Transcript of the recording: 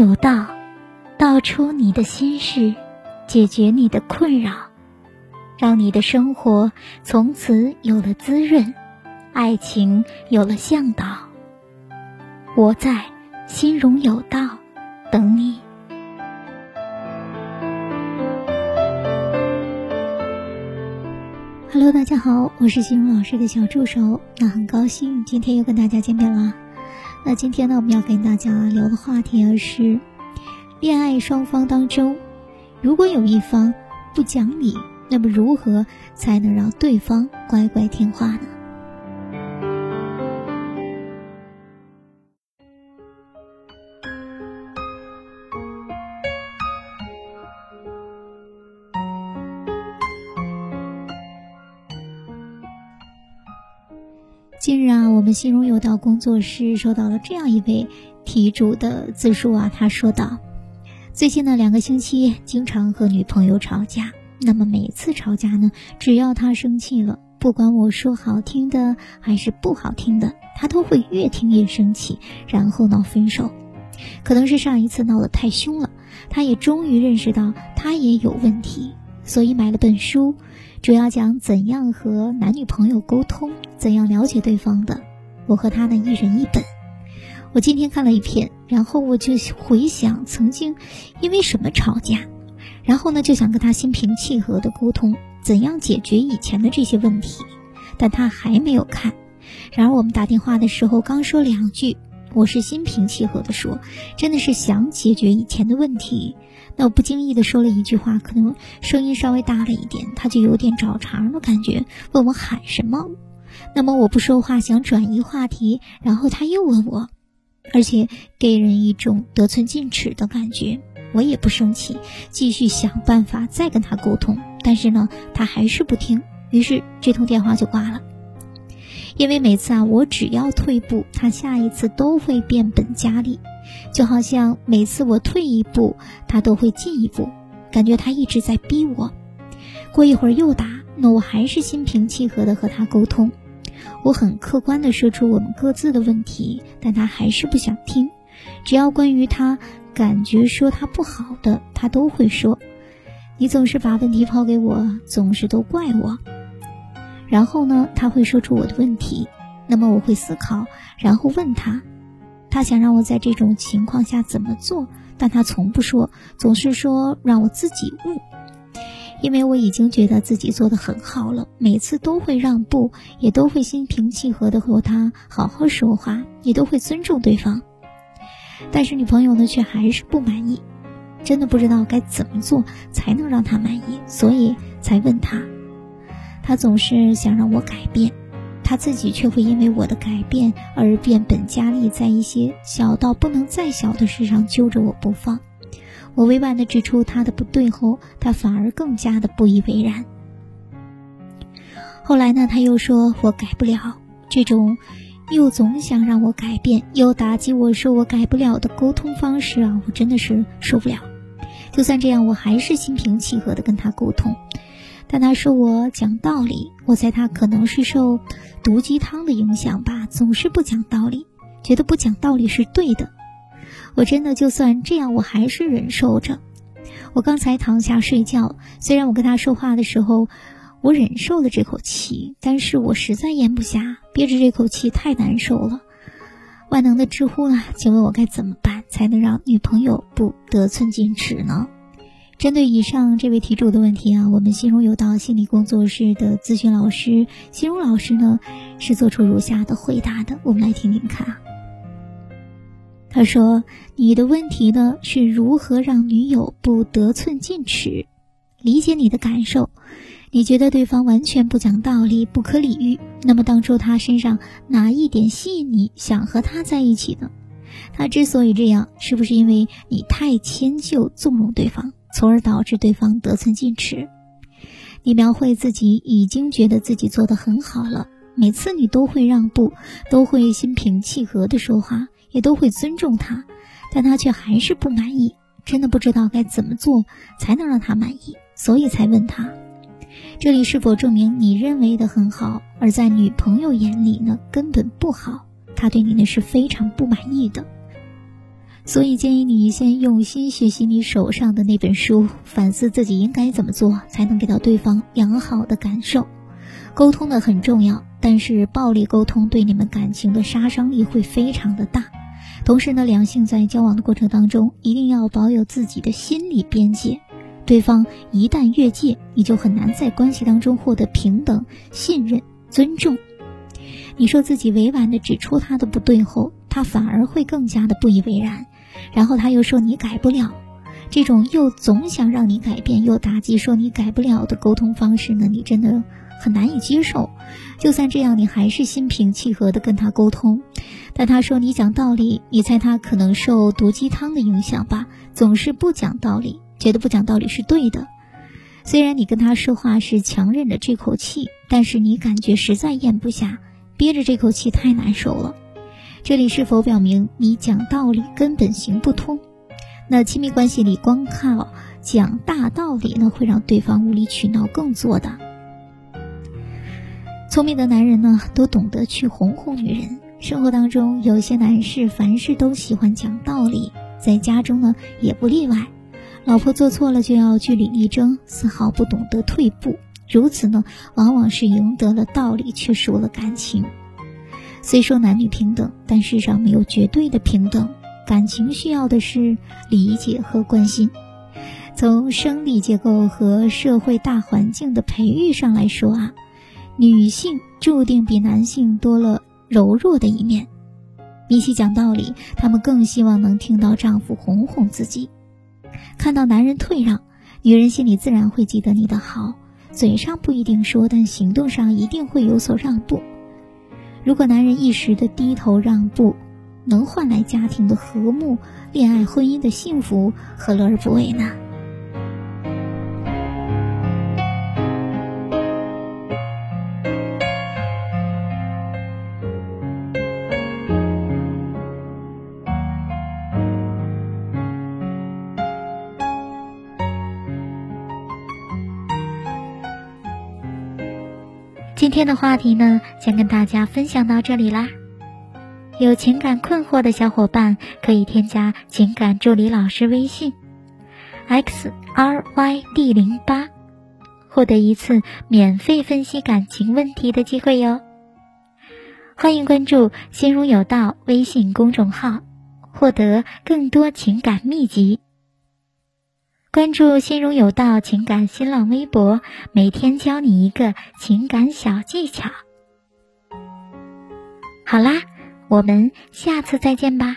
有道，道出你的心事，解决你的困扰，让你的生活从此有了滋润，爱情有了向导。我在心荣有道等你。Hello，大家好，我是心荣老师的小助手，那很高兴今天又跟大家见面了。那今天呢，我们要跟大家聊的话题是：恋爱双方当中，如果有一方不讲理，那么如何才能让对方乖乖听话呢？近日啊，我们心荣有道工作室收到了这样一位题主的自述啊，他说道：最近的两个星期经常和女朋友吵架，那么每次吵架呢，只要他生气了，不管我说好听的还是不好听的，他都会越听越生气，然后闹分手。可能是上一次闹得太凶了，他也终于认识到他也有问题，所以买了本书。主要讲怎样和男女朋友沟通，怎样了解对方的。我和他呢一人一本。我今天看了一篇，然后我就回想曾经因为什么吵架，然后呢就想跟他心平气和的沟通，怎样解决以前的这些问题。但他还没有看。然而我们打电话的时候刚说两句，我是心平气和的说，真的是想解决以前的问题。那我不经意的说了一句话，可能声音稍微大了一点，他就有点找茬的感觉，问我喊什么。那么我不说话，想转移话题，然后他又问我，而且给人一种得寸进尺的感觉。我也不生气，继续想办法再跟他沟通，但是呢，他还是不听，于是这通电话就挂了。因为每次啊，我只要退步，他下一次都会变本加厉。就好像每次我退一步，他都会进一步，感觉他一直在逼我。过一会儿又打，那我还是心平气和的和他沟通。我很客观的说出我们各自的问题，但他还是不想听。只要关于他感觉说他不好的，他都会说：“你总是把问题抛给我，总是都怪我。”然后呢，他会说出我的问题，那么我会思考，然后问他。他想让我在这种情况下怎么做，但他从不说，总是说让我自己悟。因为我已经觉得自己做的很好了，每次都会让步，也都会心平气和的和他好好说话，也都会尊重对方。但是女朋友呢，却还是不满意，真的不知道该怎么做才能让她满意，所以才问他。他总是想让我改变。他自己却会因为我的改变而变本加厉，在一些小到不能再小的事上揪着我不放。我委婉的指出他的不对后，他反而更加的不以为然。后来呢，他又说我改不了，这种又总想让我改变，又打击我说我改不了的沟通方式啊，我真的是受不了。就算这样，我还是心平气和的跟他沟通。但他说我讲道理，我猜他可能是受毒鸡汤的影响吧，总是不讲道理，觉得不讲道理是对的。我真的就算这样，我还是忍受着。我刚才躺下睡觉，虽然我跟他说话的时候，我忍受了这口气，但是我实在咽不下，憋着这口气太难受了。万能的知乎啊，请问我该怎么办才能让女朋友不得寸进尺呢？针对以上这位题主的问题啊，我们心荣有道心理工作室的咨询老师心荣老师呢，是做出如下的回答的，我们来听听看啊。他说：“你的问题呢是如何让女友不得寸进尺？理解你的感受，你觉得对方完全不讲道理、不可理喻。那么当初他身上哪一点吸引你想和他在一起呢？他之所以这样，是不是因为你太迁就、纵容对方？”从而导致对方得寸进尺。你描绘自己已经觉得自己做得很好了，每次你都会让步，都会心平气和的说话，也都会尊重他，但他却还是不满意，真的不知道该怎么做才能让他满意，所以才问他：这里是否证明你认为的很好，而在女朋友眼里呢根本不好？他对你呢是非常不满意的。所以建议你先用心学习你手上的那本书，反思自己应该怎么做才能给到对方良好的感受。沟通的很重要，但是暴力沟通对你们感情的杀伤力会非常的大。同时呢，两性在交往的过程当中，一定要保有自己的心理边界。对方一旦越界，你就很难在关系当中获得平等、信任、尊重。你说自己委婉的指出他的不对后，他反而会更加的不以为然，然后他又说你改不了。这种又总想让你改变，又打击说你改不了的沟通方式呢，你真的很难以接受。就算这样，你还是心平气和的跟他沟通，但他说你讲道理，你猜他可能受毒鸡汤的影响吧，总是不讲道理，觉得不讲道理是对的。虽然你跟他说话是强忍着这口气，但是你感觉实在咽不下。憋着这口气太难受了，这里是否表明你讲道理根本行不通？那亲密关系里光靠讲大道理呢，会让对方无理取闹更作的。聪明的男人呢，都懂得去哄哄女人。生活当中有些男士凡事都喜欢讲道理，在家中呢也不例外。老婆做错了就要据理力争，丝毫不懂得退步。如此呢，往往是赢得了道理，却输了感情。虽说男女平等，但世上没有绝对的平等。感情需要的是理解和关心。从生理结构和社会大环境的培育上来说啊，女性注定比男性多了柔弱的一面。比起讲道理，她们更希望能听到丈夫哄哄自己。看到男人退让，女人心里自然会记得你的好。嘴上不一定说，但行动上一定会有所让步。如果男人一时的低头让步，能换来家庭的和睦、恋爱婚姻的幸福，何乐而不为呢？今天的话题呢，先跟大家分享到这里啦。有情感困惑的小伙伴可以添加情感助理老师微信 x r y d 零八，获得一次免费分析感情问题的机会哟。欢迎关注“心如有道”微信公众号，获得更多情感秘籍。关注“心如有道”情感新浪微博，每天教你一个情感小技巧。好啦，我们下次再见吧。